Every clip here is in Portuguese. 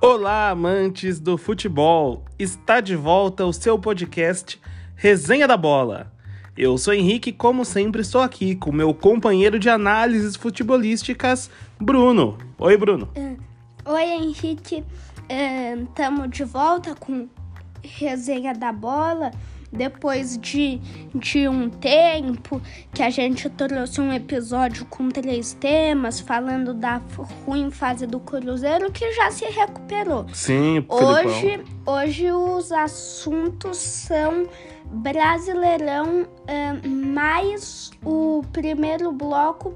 Olá, amantes do futebol! Está de volta o seu podcast Resenha da Bola. Eu sou Henrique como sempre, estou aqui com meu companheiro de análises futebolísticas, Bruno. Oi, Bruno. Oi, Henrique. Estamos de volta com Resenha da Bola. Depois de, de um tempo que a gente trouxe um episódio com três temas, falando da ruim fase do Cruzeiro, que já se recuperou. Sim, Hoje, hoje os assuntos são Brasileirão, mais o primeiro bloco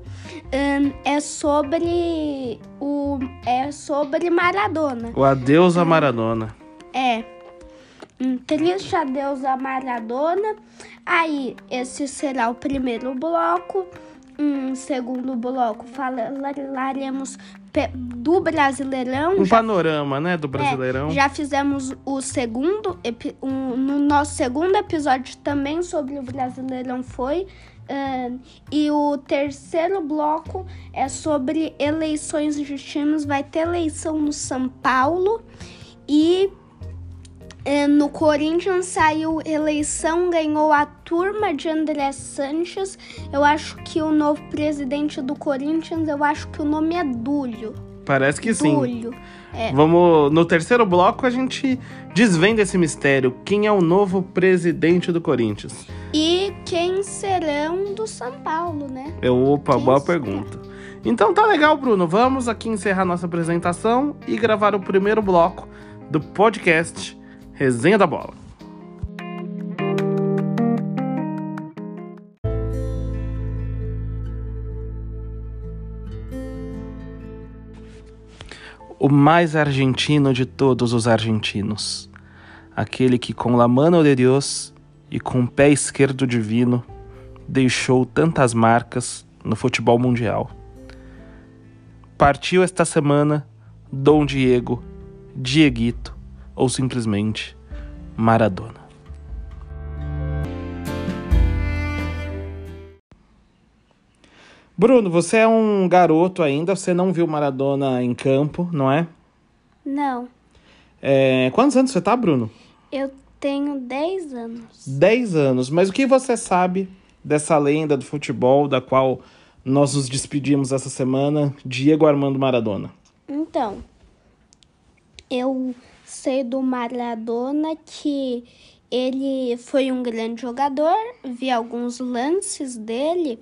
é sobre o é sobre Maradona. O adeus a Maradona. É. Um triste adeus a Maradona. Aí, esse será o primeiro bloco. Um segundo bloco falaremos do Brasileirão. Um já, panorama, né, do Brasileirão. É, já fizemos o segundo, um, no nosso segundo episódio também sobre o Brasileirão foi. Uh, e o terceiro bloco é sobre eleições de times. Vai ter eleição no São Paulo e é, no Corinthians saiu eleição, ganhou a turma de André Sanches. Eu acho que o novo presidente do Corinthians, eu acho que o nome é Dúlio. Parece que Dúlio. sim. É. Vamos no terceiro bloco a gente desvenda esse mistério. Quem é o novo presidente do Corinthians? E quem serão do São Paulo, né? É, opa, quem boa será? pergunta. Então tá legal, Bruno. Vamos aqui encerrar nossa apresentação e gravar o primeiro bloco do podcast Resenha da Bola. O mais argentino de todos os argentinos. Aquele que com la mano de Deus e com o pé esquerdo divino deixou tantas marcas no futebol mundial. Partiu esta semana Dom Diego, Dieguito, ou simplesmente Maradona. Bruno, você é um garoto ainda, você não viu Maradona em campo, não é? Não. É, quantos anos você tá, Bruno? Eu tenho 10 anos. 10 anos, mas o que você sabe dessa lenda do futebol da qual nós nos despedimos essa semana, Diego Armando Maradona? Então, eu sei do Maradona que ele foi um grande jogador, vi alguns lances dele,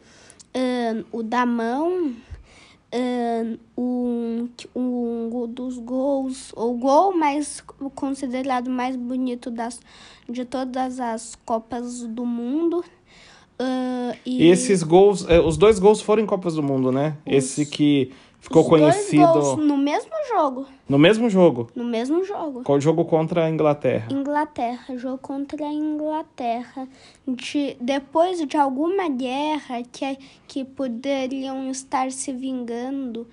um, o da mão, um, um, um dos gols, o gol mais considerado mais bonito das, de todas as Copas do Mundo. Uh, e... e esses gols, eh, os dois gols foram em Copas do Mundo, né? Esse que Ficou Os conhecido. Dois gols no mesmo jogo. No mesmo jogo? No mesmo jogo. Qual jogo contra a Inglaterra? Inglaterra, jogo contra a Inglaterra. De, depois de alguma guerra que, que poderiam estar se vingando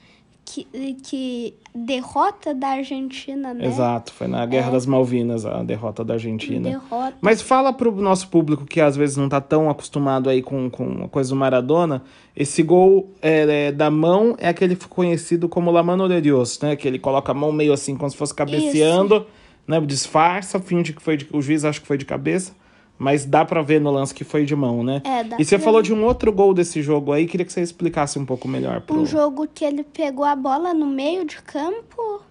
que, que derrota da Argentina, né? Exato, foi na Guerra é. das Malvinas a derrota da Argentina. Derrota. Mas fala pro nosso público que às vezes não tá tão acostumado aí com, com a coisa do Maradona, esse gol é, é, da mão é aquele conhecido como La Mano de Dios, né? Que ele coloca a mão meio assim, como se fosse cabeceando, Isso. né? Disfarça, finge que foi de, o juiz acha que foi de cabeça. Mas dá para ver no lance que foi de mão, né? É, dá e você falou de um outro gol desse jogo aí, queria que você explicasse um pouco melhor. Pro... Um jogo que ele pegou a bola no meio de campo.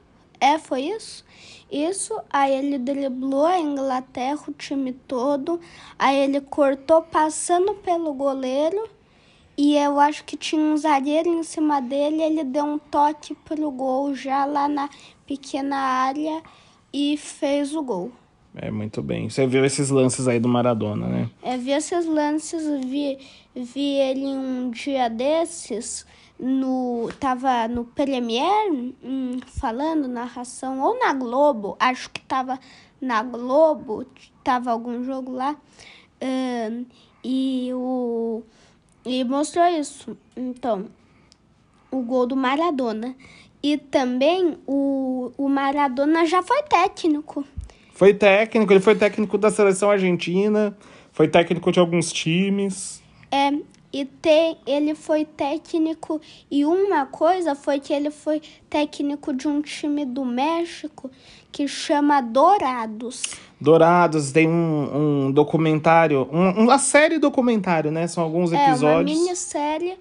É, foi isso? Isso, aí ele driblou a Inglaterra, o time todo. Aí ele cortou passando pelo goleiro. E eu acho que tinha um zagueiro em cima dele. Ele deu um toque pro gol já lá na pequena área e fez o gol. É, muito bem. Você viu esses lances aí do Maradona, né? É, vi esses lances, vi, vi ele um dia desses, no tava no Premiere, hum, falando, narração, ou na Globo, acho que tava na Globo, tava algum jogo lá, hum, e, o, e mostrou isso. Então, o gol do Maradona. E também o, o Maradona já foi técnico. Foi técnico, ele foi técnico da seleção argentina, foi técnico de alguns times. É, e tem, ele foi técnico e uma coisa foi que ele foi técnico de um time do México que chama Dourados. Dourados tem um, um documentário, um, uma série documentário, né? São alguns episódios. É uma minissérie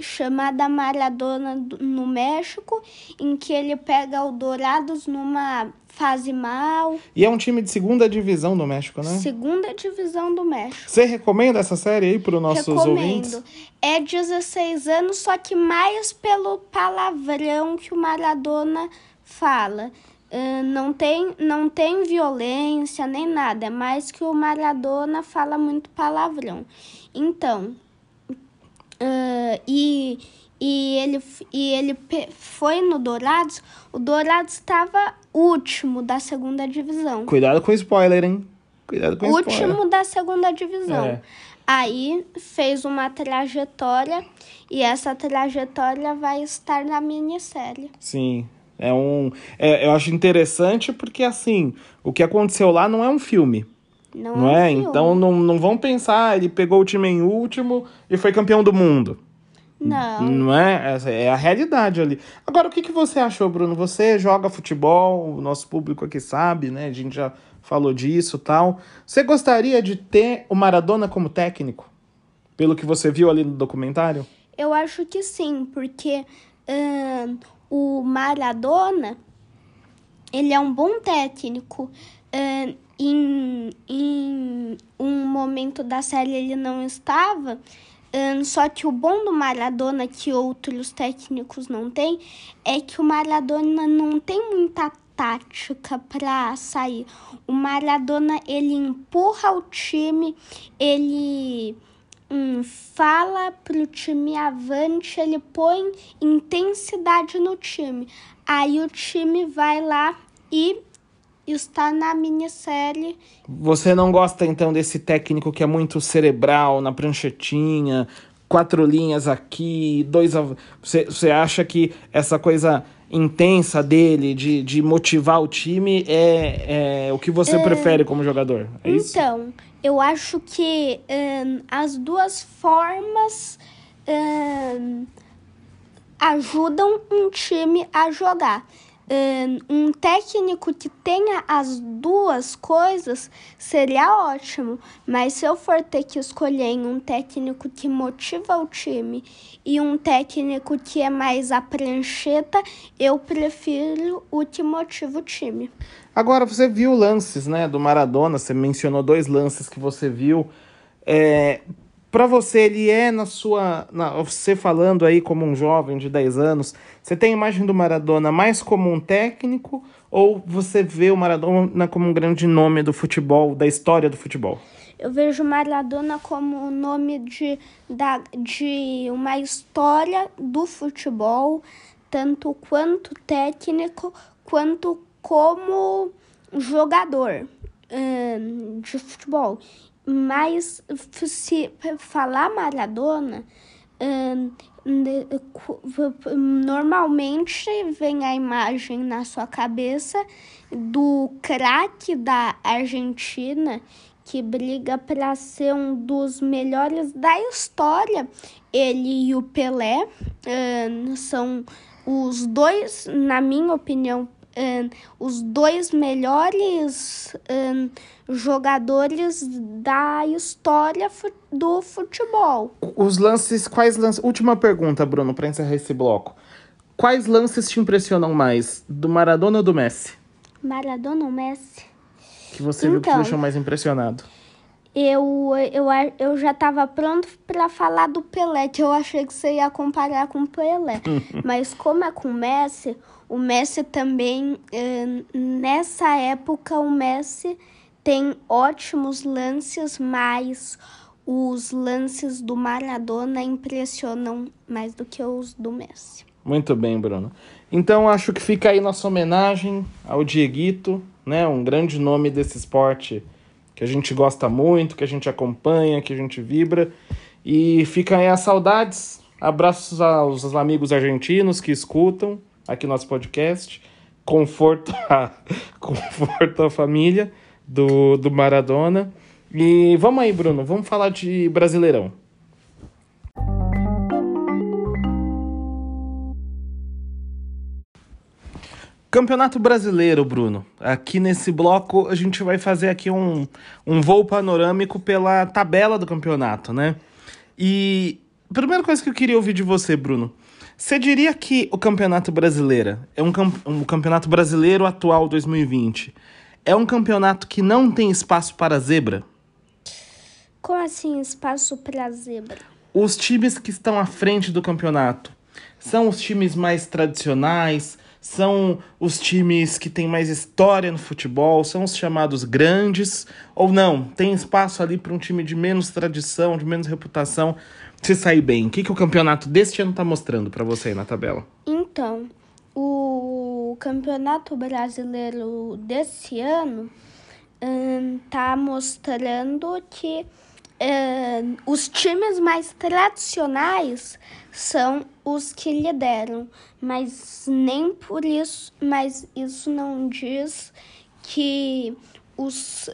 chamada Maradona no México, em que ele pega o Dourados numa fase mal. E é um time de segunda divisão do México, né? Segunda divisão do México. Você recomenda essa série aí para os nossos Recomendo. ouvintes? É 16 anos, só que mais pelo palavrão que o Maradona fala. Uh, não, tem, não tem violência nem nada, é mais que o Maradona fala muito palavrão. Então, uh, e e ele, e ele foi no Dourados, o Dourados estava último da segunda divisão. Cuidado com o spoiler, hein? Cuidado com último spoiler. da segunda divisão. É. Aí fez uma trajetória e essa trajetória vai estar na minissérie. Sim. É um. É, eu acho interessante porque, assim, o que aconteceu lá não é um filme. Não, não é? Então não, não vão pensar, ele pegou o time em último e foi campeão do mundo. Não. Não é? Essa é a realidade ali. Agora, o que, que você achou, Bruno? Você joga futebol, o nosso público aqui sabe, né? A gente já falou disso tal. Você gostaria de ter o Maradona como técnico? Pelo que você viu ali no documentário? Eu acho que sim, porque o Maradona, ele é um bom técnico. Em, em um momento da série ele não estava, um, só que o bom do Maradona, que outros técnicos não têm, é que o Maradona não tem muita tática para sair. O Maradona ele empurra o time, ele hum, fala pro time avante, ele põe intensidade no time. Aí o time vai lá e está na minissérie. Você não gosta então desse técnico que é muito cerebral na pranchetinha, quatro linhas aqui, dois. Você, você acha que essa coisa intensa dele de, de motivar o time é, é o que você é... prefere como jogador? É então, isso? eu acho que um, as duas formas. Um, ajudam um time a jogar um técnico que tenha as duas coisas seria ótimo, mas se eu for ter que escolher um técnico que motiva o time e um técnico que é mais a prancheta, eu prefiro o que motiva o time. Agora, você viu lances né, do Maradona, você mencionou dois lances que você viu. É, para você, ele é na sua. Na, você falando aí como um jovem de 10 anos, você tem a imagem do Maradona mais como um técnico ou você vê o Maradona como um grande nome do futebol, da história do futebol? Eu vejo Maradona como o nome de, da, de uma história do futebol, tanto quanto técnico, quanto como jogador hum, de futebol. Mas se falar Maradona, normalmente vem a imagem na sua cabeça do craque da Argentina que briga para ser um dos melhores da história. Ele e o Pelé são os dois, na minha opinião, um, os dois melhores um, jogadores da história do futebol. Os lances, quais lances? Última pergunta, Bruno, para encerrar esse bloco. Quais lances te impressionam mais, do Maradona ou do Messi? Maradona ou Messi? Que você então, viu que te então, deixou mais impressionado? Eu, eu, eu já estava pronto para falar do Pelé, que eu achei que você ia comparar com o Pelé. Mas como é com o Messi, o Messi também, eh, nessa época, o Messi tem ótimos lances, mas os lances do Maradona impressionam mais do que os do Messi. Muito bem, Bruno. Então acho que fica aí nossa homenagem ao Dieguito, né? Um grande nome desse esporte que a gente gosta muito, que a gente acompanha, que a gente vibra. E fica aí as saudades. Abraços aos amigos argentinos que escutam aqui nosso podcast. Conforto a, conforto a família do, do Maradona. E vamos aí, Bruno, vamos falar de Brasileirão. Campeonato Brasileiro, Bruno. Aqui nesse bloco a gente vai fazer aqui um, um voo panorâmico pela tabela do campeonato, né? E a primeira coisa que eu queria ouvir de você, Bruno. Você diria que o Campeonato Brasileiro é um, um Campeonato Brasileiro atual 2020 é um campeonato que não tem espaço para zebra? Como assim espaço para zebra? Os times que estão à frente do campeonato são os times mais tradicionais, são os times que têm mais história no futebol, são os chamados grandes, ou não, tem espaço ali para um time de menos tradição, de menos reputação se sair bem. O que, que o campeonato deste ano está mostrando para você aí na tabela? Então, o campeonato brasileiro desse ano está hum, mostrando que hum, os times mais tradicionais são os que lideram, mas nem por isso, mas isso não diz que os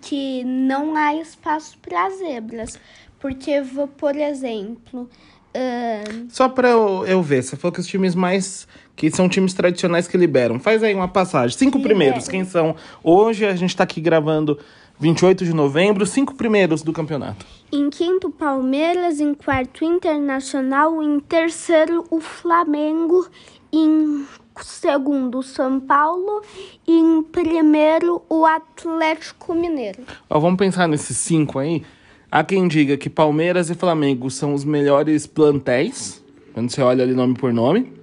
que não há espaço para zebras, porque por exemplo, uh... só para eu, eu ver, você falou que os times mais que são times tradicionais que liberam. Faz aí uma passagem. Cinco primeiros, quem são? Hoje a gente está aqui gravando 28 de novembro, cinco primeiros do campeonato. Em quinto, Palmeiras. Em quarto, Internacional. Em terceiro, o Flamengo. Em segundo, São Paulo. E em primeiro, o Atlético Mineiro. Ó, vamos pensar nesses cinco aí. Há quem diga que Palmeiras e Flamengo são os melhores plantéis, quando você olha ali nome por nome.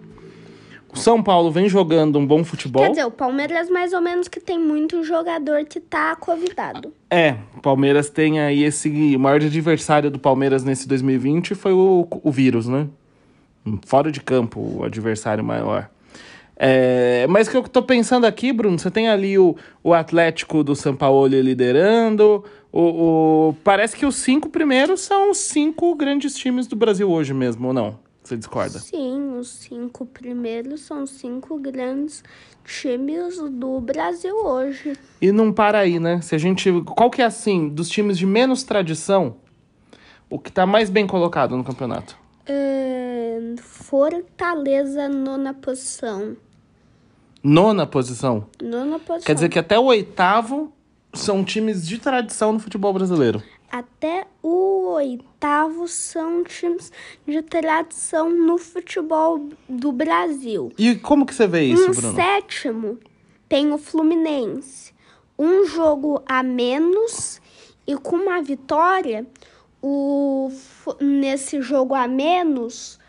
O São Paulo vem jogando um bom futebol. Quer dizer, o Palmeiras mais ou menos que tem muito jogador que tá convidado. É, o Palmeiras tem aí esse... O maior adversário do Palmeiras nesse 2020 foi o, o vírus, né? Fora de campo, o adversário maior. É, mas o que eu tô pensando aqui, Bruno, você tem ali o, o Atlético do São Paulo liderando. O, o, parece que os cinco primeiros são os cinco grandes times do Brasil hoje mesmo, ou não? Você discorda? Sim, os cinco primeiros são cinco grandes times do Brasil hoje. E não para aí, né? Se a gente. Qual que é assim, dos times de menos tradição, o que tá mais bem colocado no campeonato? É, Fortaleza, nona posição. Nona posição? Nona posição. Quer dizer que até o oitavo são times de tradição no futebol brasileiro até o oitavo são times de tradição no futebol do Brasil. E como que você vê isso, um Bruno? sétimo tem o Fluminense. Um jogo a menos e com uma vitória, o, nesse jogo a menos,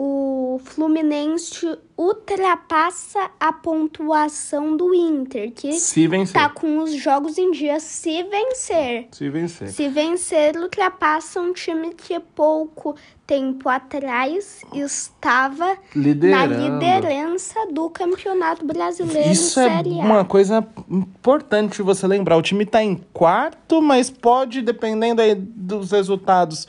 o Fluminense ultrapassa a pontuação do Inter, que se vencer. tá com os jogos em dia se vencer. Se vencer. Se vencer, ultrapassa um time que pouco tempo atrás estava Liderando. na liderança do Campeonato Brasileiro Isso é uma coisa importante você lembrar. O time está em quarto, mas pode, dependendo aí dos resultados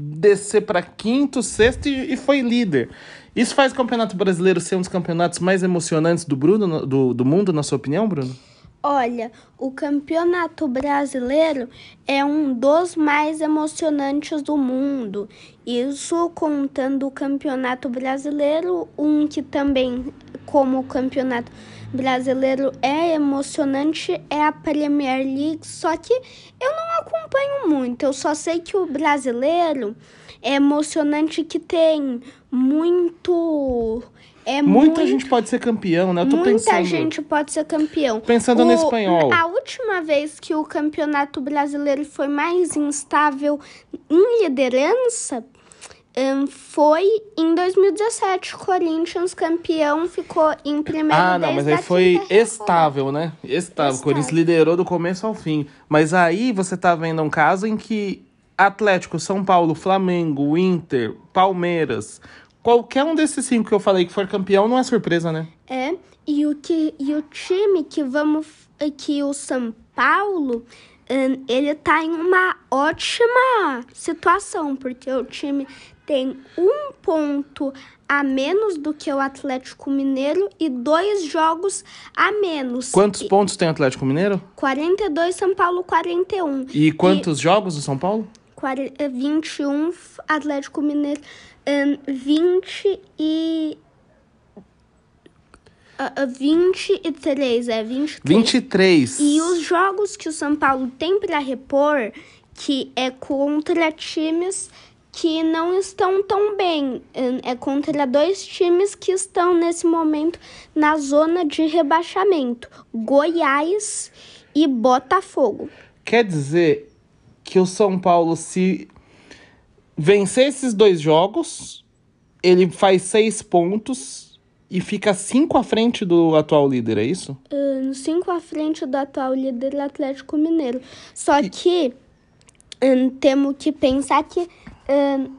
descer para quinto, sexto e, e, foi líder. Isso faz o Campeonato Brasileiro ser um dos campeonatos mais emocionantes do, Bruno, do, do mundo, na sua opinião, Bruno? Olha, o Campeonato Brasileiro é um dos mais emocionantes do mundo. Isso contando o Campeonato Brasileiro, um que também, como o Campeonato brasileiro é emocionante é a Premier League, só que eu não acompanho muito. Eu só sei que o brasileiro é emocionante que tem muito é Muita muito, gente pode ser campeão, né? Eu tô muita pensando. gente pode ser campeão. Pensando o, no espanhol. A última vez que o campeonato brasileiro foi mais instável em liderança um, foi em 2017. Corinthians campeão ficou em primeiro Ah, não, mas aí foi estável, né? Estável. O Corinthians liderou do começo ao fim. Mas aí você tá vendo um caso em que Atlético, São Paulo, Flamengo, Inter, Palmeiras, qualquer um desses cinco que eu falei que for campeão não é surpresa, né? É. E o que e o time que vamos que o São Paulo ele tá em uma ótima situação, porque o time tem um ponto a menos do que o Atlético Mineiro e dois jogos a menos. Quantos e... pontos tem o Atlético Mineiro? 42, São Paulo 41. E quantos e... jogos do São Paulo? 21, Atlético Mineiro um, 20 e. Uh, uh, 23, é 23. 23. E os jogos que o São Paulo tem para repor, que é contra times que não estão tão bem. É contra dois times que estão nesse momento na zona de rebaixamento: Goiás e Botafogo. Quer dizer que o São Paulo, se vencer esses dois jogos, ele faz seis pontos e fica cinco à frente do atual líder, é isso? Uh, cinco à frente do atual líder Atlético Mineiro. Só e... que um, temos que pensar que um,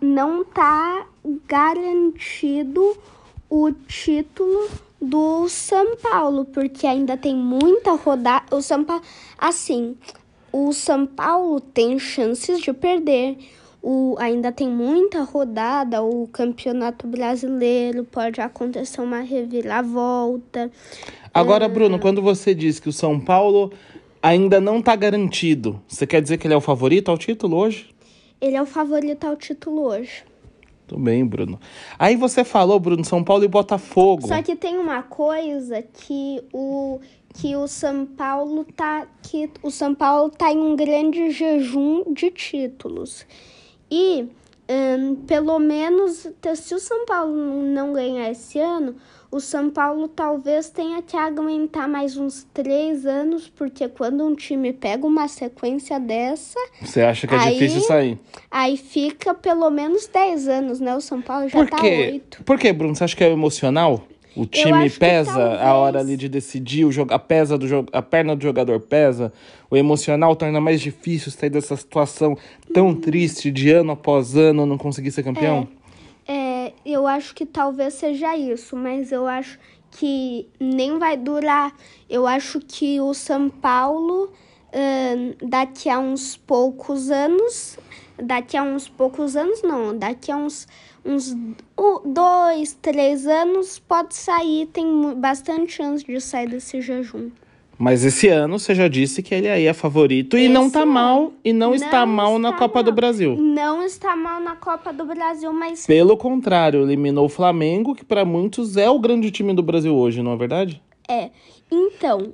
não está garantido o título do São Paulo, porque ainda tem muita rodada. O São Paulo, assim, o São Paulo tem chances de perder. O, ainda tem muita rodada, o Campeonato Brasileiro pode acontecer uma reviravolta. Agora, Bruno, quando você diz que o São Paulo ainda não está garantido, você quer dizer que ele é o favorito ao título hoje? Ele é o favorito ao título hoje. Tudo bem, Bruno. Aí você falou, Bruno, São Paulo e Botafogo. Só que tem uma coisa que o que o São Paulo tá que o São Paulo tá em um grande jejum de títulos. E um, pelo menos se o São Paulo não ganhar esse ano, o São Paulo talvez tenha que aguentar mais uns três anos, porque quando um time pega uma sequência dessa. Você acha que é aí, difícil sair? Aí fica pelo menos dez anos, né? O São Paulo já Por tá oito. Por que, Bruno? Você acha que é emocional? O time pesa talvez... a hora ali de decidir, o jogo, a, pesa do jogo, a perna do jogador pesa, o emocional torna mais difícil sair dessa situação tão hum. triste de ano após ano não conseguir ser campeão? É. Eu acho que talvez seja isso, mas eu acho que nem vai durar. Eu acho que o São Paulo, uh, daqui a uns poucos anos, daqui a uns poucos anos, não, daqui a uns, uns dois, três anos, pode sair, tem bastante chance de sair desse jejum. Mas esse ano você já disse que ele aí é favorito e esse não tá mal e não, não está mal na Copa mal. do Brasil. Não está mal na Copa do Brasil, mas pelo contrário, eliminou o Flamengo, que para muitos é o grande time do Brasil hoje, não é verdade? É. Então,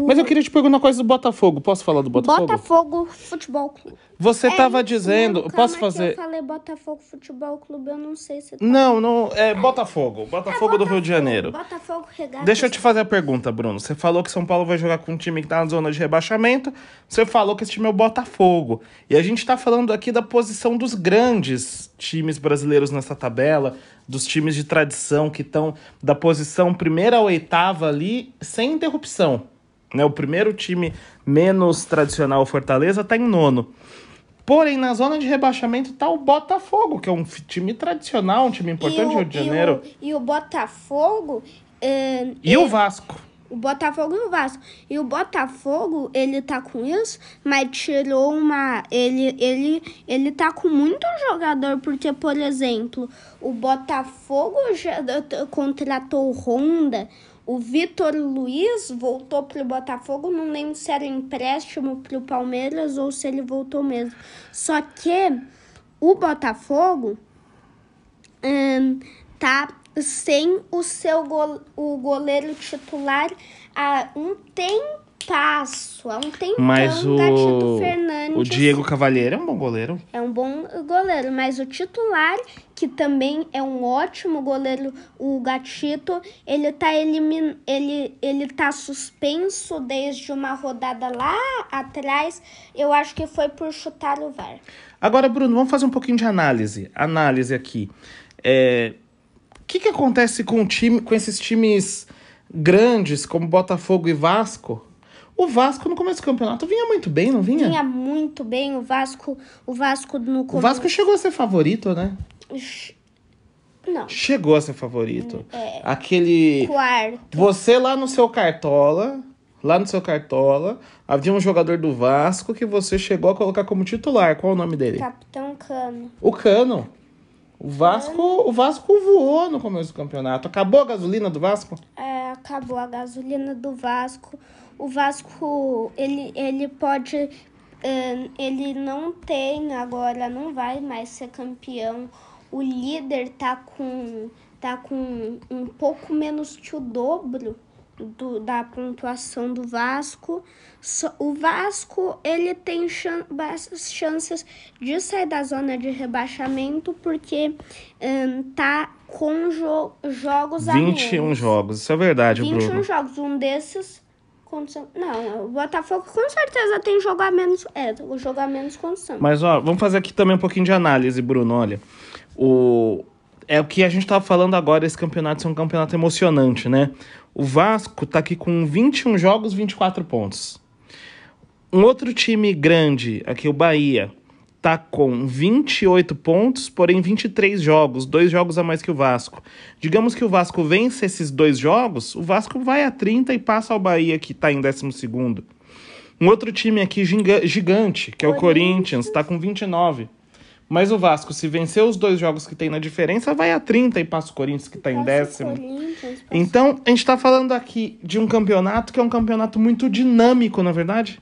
mas eu queria te perguntar uma coisa do Botafogo. Posso falar do Botafogo? Botafogo Futebol Clube. Você estava é, dizendo. posso fazer. eu falei Botafogo Futebol Clube, eu não sei se. Tá... Não, não. É Botafogo. Botafogo é, do Rio de Janeiro. Botafogo regata. Deixa eu te fazer a pergunta, Bruno. Você falou que São Paulo vai jogar com um time que tá na zona de rebaixamento. Você falou que esse time é o Botafogo. E a gente tá falando aqui da posição dos grandes times brasileiros nessa tabela, dos times de tradição que estão da posição primeira a oitava ali, sem interrupção. Né? O primeiro time menos tradicional, Fortaleza, está em nono. Porém, na zona de rebaixamento está o Botafogo, que é um time tradicional, um time importante do Rio de Janeiro. E o, e o Botafogo. Uh, e é, o Vasco. O Botafogo e o Vasco. E o Botafogo, ele tá com isso, mas tirou uma. Ele, ele, ele tá com muito jogador, porque, por exemplo, o Botafogo já contratou o Honda. O Vitor Luiz voltou para o Botafogo, não lembro se era empréstimo para o Palmeiras ou se ele voltou mesmo. Só que o Botafogo hum, tá sem o seu go o goleiro titular há um tempo passo há um tempão, mas o, Gatito Fernandes. O Diego Cavalheiro é um bom goleiro. É um bom goleiro, mas o titular, que também é um ótimo goleiro, o Gatito, ele tá elimin... ele ele tá suspenso desde uma rodada lá atrás. Eu acho que foi por chutar o VAR. Agora, Bruno, vamos fazer um pouquinho de análise. Análise aqui. É... O que, que acontece com, time, com esses times grandes como Botafogo e Vasco? O Vasco no começo do campeonato vinha muito bem, não vinha? Vinha muito bem. O Vasco, o Vasco no começo. O Vasco chegou a ser favorito, né? Não. Chegou a ser favorito. É. Aquele. Quarto. Você lá no seu cartola. Lá no seu cartola, havia um jogador do Vasco que você chegou a colocar como titular. Qual o nome dele? Capitão Cano. O Cano. O Vasco, Cano. o Vasco voou no começo do campeonato. Acabou a gasolina do Vasco? É, acabou a gasolina do Vasco o Vasco ele, ele pode ele não tem agora não vai mais ser campeão o líder tá com, tá com um pouco menos que o dobro do, da pontuação do Vasco. O Vasco ele tem chan chances de sair da zona de rebaixamento porque um, tá com jo jogos 21 a menos. jogos, isso é verdade, 21 Bruno. jogos, um desses não, o Botafogo com certeza tem jogo a menos. É, o jogo a menos com o Santos. Mas, ó, vamos fazer aqui também um pouquinho de análise, Bruno. Olha, o, é o que a gente estava falando agora, esse campeonato é um campeonato emocionante, né? O Vasco tá aqui com 21 jogos, 24 pontos. Um outro time grande, aqui o Bahia, tá com 28 pontos, porém 23 jogos, dois jogos a mais que o Vasco. Digamos que o Vasco vence esses dois jogos, o Vasco vai a 30 e passa ao Bahia, que tá em 12 Um outro time aqui gigante, que é o Corinthians, tá com 29. Mas o Vasco, se vencer os dois jogos que tem na diferença, vai a 30 e passa o Corinthians, que está em décimo. Então, a gente está falando aqui de um campeonato que é um campeonato muito dinâmico, na é verdade?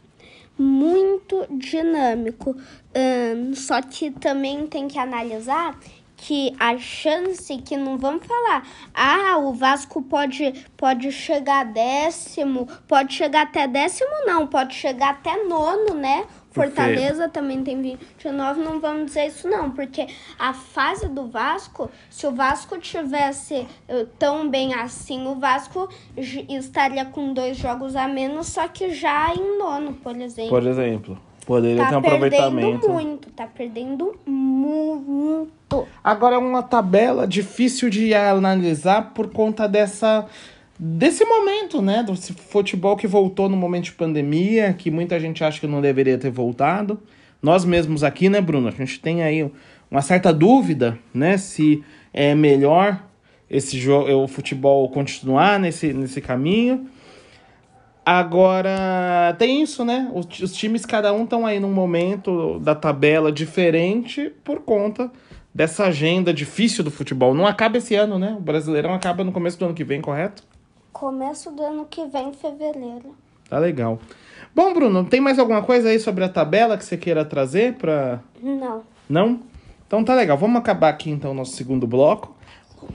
Muito dinâmico. Um, só que também tem que analisar que a chance que não vamos falar, ah, o Vasco pode pode chegar décimo, pode chegar até décimo não, pode chegar até nono, né? Fortaleza também tem 29, não vamos dizer isso não, porque a fase do Vasco, se o Vasco tivesse uh, tão bem assim, o Vasco estaria com dois jogos a menos, só que já em nono, por exemplo. Por exemplo, poderia tá ter um aproveitamento. Tá perdendo muito, tá perdendo muito. Agora é uma tabela difícil de analisar por conta dessa desse momento, né? Do futebol que voltou no momento de pandemia, que muita gente acha que não deveria ter voltado. Nós mesmos aqui, né, Bruno? A gente tem aí uma certa dúvida, né? Se é melhor esse jogo, o futebol continuar nesse, nesse caminho. Agora, tem isso, né? Os, os times, cada um, estão aí num momento da tabela diferente por conta dessa agenda difícil do futebol. Não acaba esse ano, né? O Brasileirão acaba no começo do ano que vem, correto? Começo do ano que vem, fevereiro. Tá legal. Bom, Bruno, tem mais alguma coisa aí sobre a tabela que você queira trazer para? Não. Não? Então tá legal. Vamos acabar aqui então o nosso segundo bloco.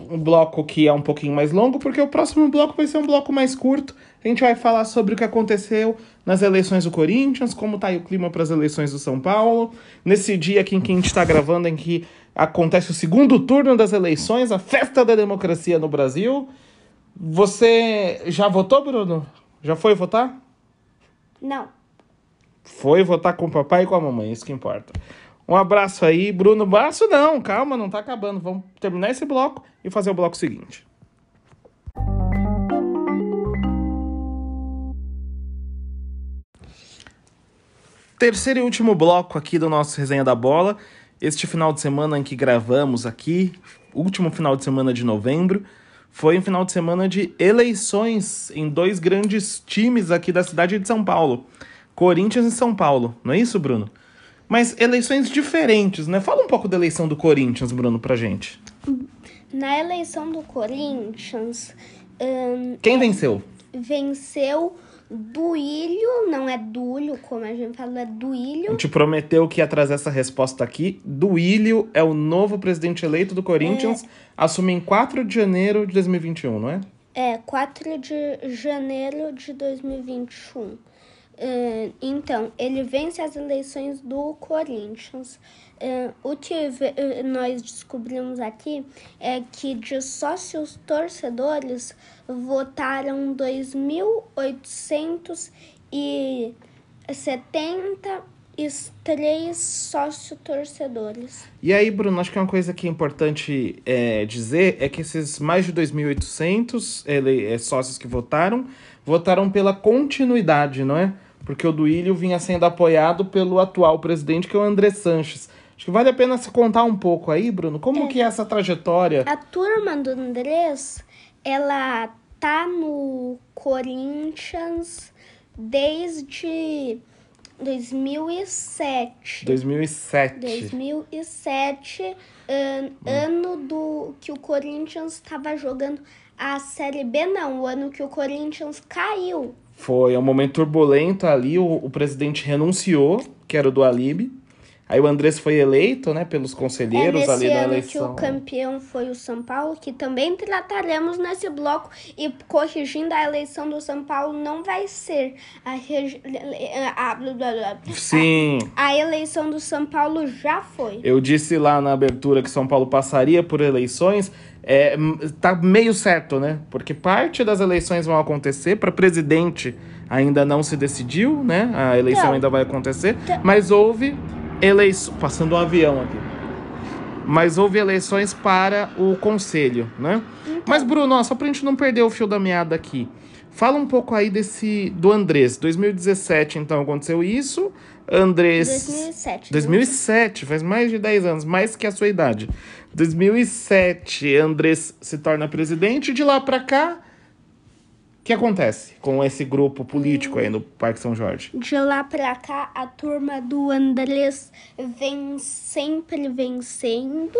Um bloco que é um pouquinho mais longo, porque o próximo bloco vai ser um bloco mais curto. A gente vai falar sobre o que aconteceu nas eleições do Corinthians, como tá aí o clima para as eleições do São Paulo. Nesse dia aqui em que a gente está gravando, em que acontece o segundo turno das eleições, a festa da democracia no Brasil. Você já votou, Bruno? Já foi votar? Não. Foi votar com o papai e com a mamãe, isso que importa. Um abraço aí, Bruno. Abraço não, calma, não tá acabando. Vamos terminar esse bloco e fazer o bloco seguinte. Terceiro e último bloco aqui do nosso Resenha da Bola. Este final de semana em que gravamos aqui, último final de semana de novembro foi um final de semana de eleições em dois grandes times aqui da cidade de São Paulo, Corinthians e São Paulo, não é isso, Bruno? Mas eleições diferentes, né? Fala um pouco da eleição do Corinthians, Bruno, pra gente. Na eleição do Corinthians. Um, Quem venceu? Venceu Duílio, não é Dúlio, como a gente falou, é Duílio. A gente prometeu que ia trazer essa resposta aqui. Duílio é o novo presidente eleito do Corinthians, é... assume em 4 de janeiro de 2021, não é? É, 4 de janeiro de 2021. Uh, então, ele vence as eleições do Corinthians. Uh, o que uh, nós descobrimos aqui é que de sócios torcedores votaram 2.873 sócios torcedores. E aí, Bruno, acho que uma coisa que é importante é, dizer é que esses mais de 2.800 é, sócios que votaram, votaram pela continuidade, não é? porque o Duílio vinha sendo apoiado pelo atual presidente, que é o André Sanches. Acho que vale a pena se contar um pouco aí, Bruno, como é. que é essa trajetória? A turma do Andrés, ela tá no Corinthians desde 2007. 2007. 2007, an, hum. ano do que o Corinthians estava jogando a Série B, não, o ano que o Corinthians caiu. Foi um momento turbulento ali, o, o presidente renunciou, que era o do Alibi. Aí o Andrés foi eleito, né, pelos É conselheiros nesse ali na ano que eleição. o campeão foi o São Paulo, que também trataremos nesse bloco. E corrigindo a eleição do São Paulo, não vai ser a, regi- a, a- Sim. a eleição do São Paulo já foi. Eu disse lá na abertura que São Paulo passaria por eleições. É, tá meio certo, né? Porque parte das eleições vão acontecer. Para presidente ainda não se decidiu, né? A eleição Então. ainda vai acontecer. Então. Mas houve eleições. Passando um avião aqui. Mas houve eleições para o conselho, né? Mas, Bruno, ó, só pra gente não perder o fio da meada aqui. Fala um pouco aí desse do Andrés. 2017, então, aconteceu isso. Andrés. 2007. 2007, faz mais de 10 anos, mais que a sua idade. 2007, Andrés se torna presidente. De lá pra cá, que acontece com esse grupo político aí no Parque São Jorge? De lá pra cá, a turma do Andrés vem sempre vencendo.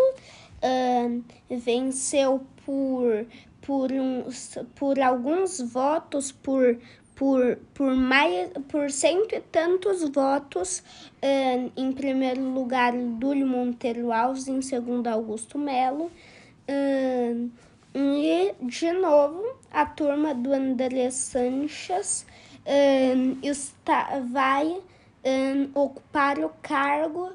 Ahn, venceu por, por, uns, por alguns votos, por, por, por, mais, por cento e tantos votos. Ahn, em primeiro lugar, Dúlio Monteiro Alves, em segundo, Augusto Melo. Ahn, e, de novo, a turma do André Sanches ahn, está, vai ahn, ocupar o cargo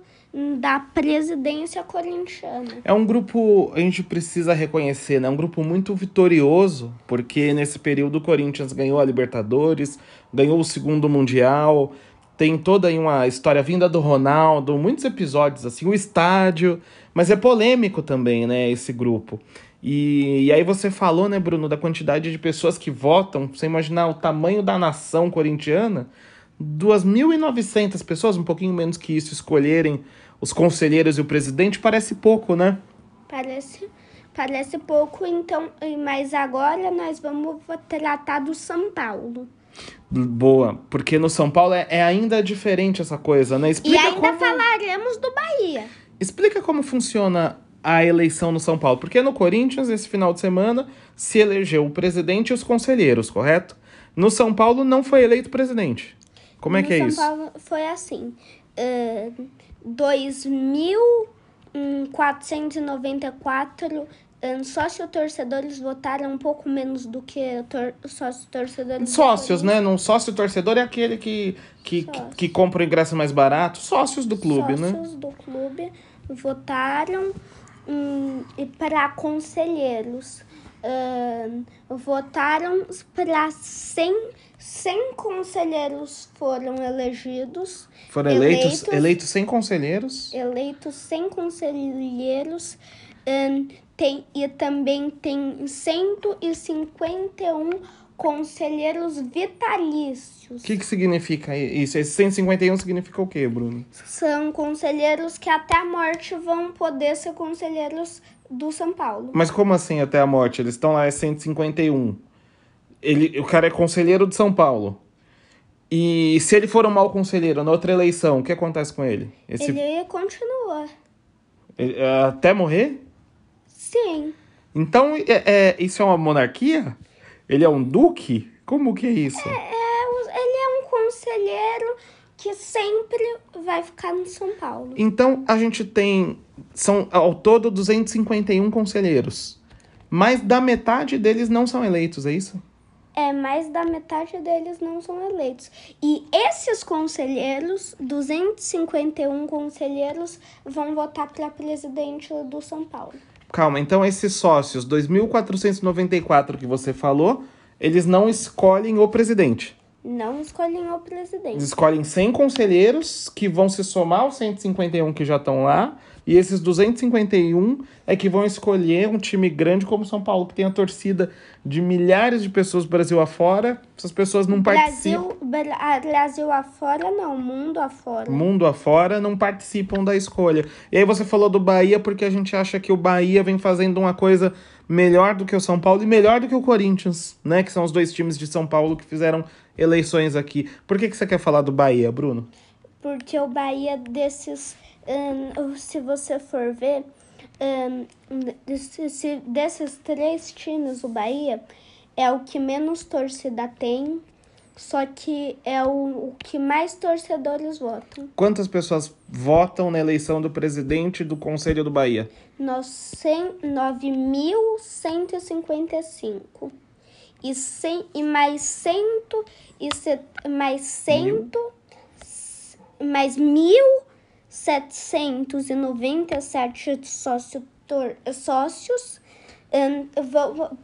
da presidência corintiana. É um grupo, a gente precisa reconhecer, né? Um grupo muito vitorioso, porque nesse período o Corinthians ganhou a Libertadores, ganhou o segundo Mundial, tem toda aí uma história vinda do Ronaldo, muitos episódios, assim, o estádio, mas é polêmico também, né, esse grupo. E, e aí você falou, né, Bruno, da quantidade de pessoas que votam, você imaginar o tamanho da nação corintiana, 2.900 pessoas, um pouquinho menos que isso, escolherem os conselheiros e o presidente, parece pouco, né? Parece, parece pouco, então, mas agora nós vamos tratar do São Paulo. Boa, porque no São Paulo é, é ainda diferente essa coisa, né? E Explica ainda como, falaremos do Bahia. explica como funciona a eleição no São Paulo. Porque no Corinthians, esse final de semana, se elegeu o presidente e os conselheiros, correto? No São Paulo não foi eleito presidente. Como é no que é São isso? Paulo foi assim. Uh, 2.494 um, sócio-torcedores votaram um pouco menos do que tor sócio-torcedores. do Sócios, né? Não sócio torcedor é aquele que, que, que, que compra o ingresso mais barato. Sócios do clube, né? Sócios do clube votaram hum, e para conselheiros. Ahn, votaram para 100, 100 conselheiros foram elegidos. Foram eleitos, Eleitos. eleitos sem conselheiros. Eleitos 100 conselheiros. ahn, tem, e também tem 151 conselheiros vitalícios. O que, que significa isso? Esse 151 significa o quê, Bruno? São conselheiros que até a morte vão poder ser conselheiros do São Paulo. Mas como assim até a morte? Eles estão lá, é 151. Ele, o cara é conselheiro de São Paulo. E se ele for um mau conselheiro na outra eleição, o que acontece com ele? Esse, Ele continua. ele- é, até morrer? Sim. Então, é, é- isso é uma monarquia? Ele é um duque? Como que é isso? É, o- ele é um conselheiro que sempre vai ficar no São Paulo. Então, a gente tem. São ao todo 251 conselheiros. Mais da metade deles não são eleitos, é isso? É, mais da metade deles não são eleitos. E esses conselheiros, 251 conselheiros, vão votar para presidente do São Paulo. Calma, então esses sócios, 2.494 que você falou, eles não escolhem o presidente. Não escolhem o Eles presidente. escolhem 100 conselheiros que vão se somar aos 151 que já estão lá. E esses 251 é que vão escolher um time grande como São Paulo, que tem a torcida de milhares de pessoas do Brasil afora. Essas pessoas não participam. Brasil, Bra- ah, Brasil afora, não, mundo afora. mundo afora não participam da escolha. E aí você falou do Bahia porque a gente acha que o Bahia vem fazendo uma coisa melhor do que o São Paulo e melhor do que o Corinthians, né? Que são os dois times de São Paulo que fizeram eleições aqui. Por que, que você quer falar do Bahia, Bruno? Porque o Bahia desses, ahn, se você for ver, ahn, desse- se- desses três times, o Bahia é o que menos torcida tem. só que é o, o que mais torcedores votam. Quantas pessoas votam na eleição do presidente do Conselho do Bahia? 9.155. E, cem, e mais cento e set, mais cento mais mil setecentos e noventa e sete sócio, sócios um,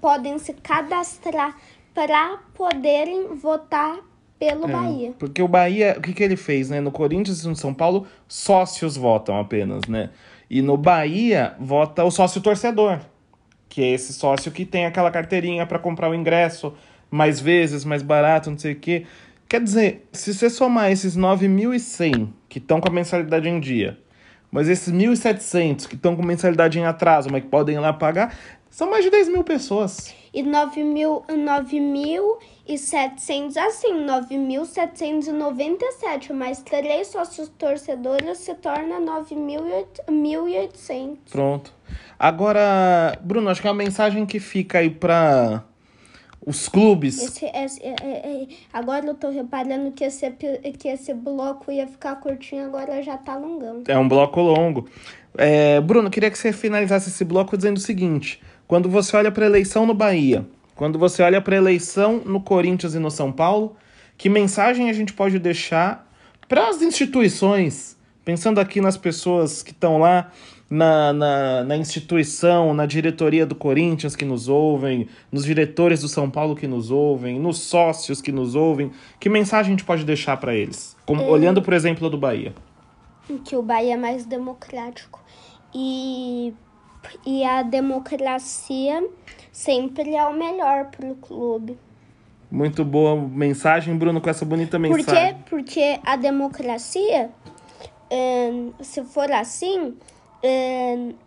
podem se cadastrar para poderem votar pelo é, Bahia. Porque o Bahia, o que, que ele fez, né? No Corinthians e no São Paulo, sócios votam apenas, né? E no Bahia, vota o sócio torcedor, que é esse sócio que tem aquela carteirinha para comprar o ingresso mais vezes, mais barato, não sei o quê. Quer dizer, se você somar esses 9.100 que estão com a mensalidade em dia, mas esses 1.700 que estão com mensalidade em atraso, mas que podem ir lá pagar, são mais de 10 mil pessoas. E 9.700, assim, 9.797, mais três sócios torcedores se torna 9.800. Pronto. Agora, Bruno, acho que é uma mensagem que fica aí para os clubes. Esse, esse, é, é, é, agora eu tô reparando que esse, que esse bloco ia ficar curtinho, agora já tá longão. É um bloco longo. É, Bruno, queria que você finalizasse esse bloco dizendo o seguinte: quando você olha para eleição no Bahia, quando você olha para eleição no Corinthians e no São Paulo, que mensagem a gente pode deixar para as instituições, pensando aqui nas pessoas que estão lá na, na, na, instituição, na diretoria do Corinthians que nos ouvem, nos diretores do São Paulo que nos ouvem, nos sócios que nos ouvem, que mensagem a gente pode deixar para eles? Como, é... Olhando, por exemplo, do Bahia. Que o Bahia é mais democrático. E, e a democracia sempre é o melhor para o clube. Muito boa mensagem, Bruno, com essa bonita mensagem. Por quê? Porque a democracia, se for assim,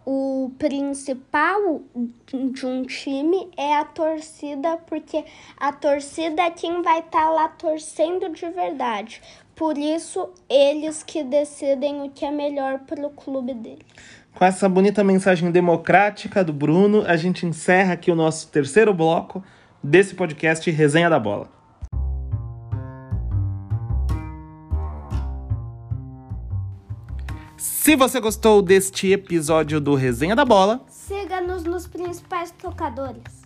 o principal de um time é a torcida, porque a torcida é quem vai estar tá lá torcendo de verdade. Por isso, eles que decidem o que é melhor para o clube dele. Com essa bonita mensagem democrática do Bruno, a gente encerra aqui o nosso terceiro bloco desse podcast Resenha da Bola. Se você gostou deste episódio do Resenha da Bola, siga-nos nos principais tocadores.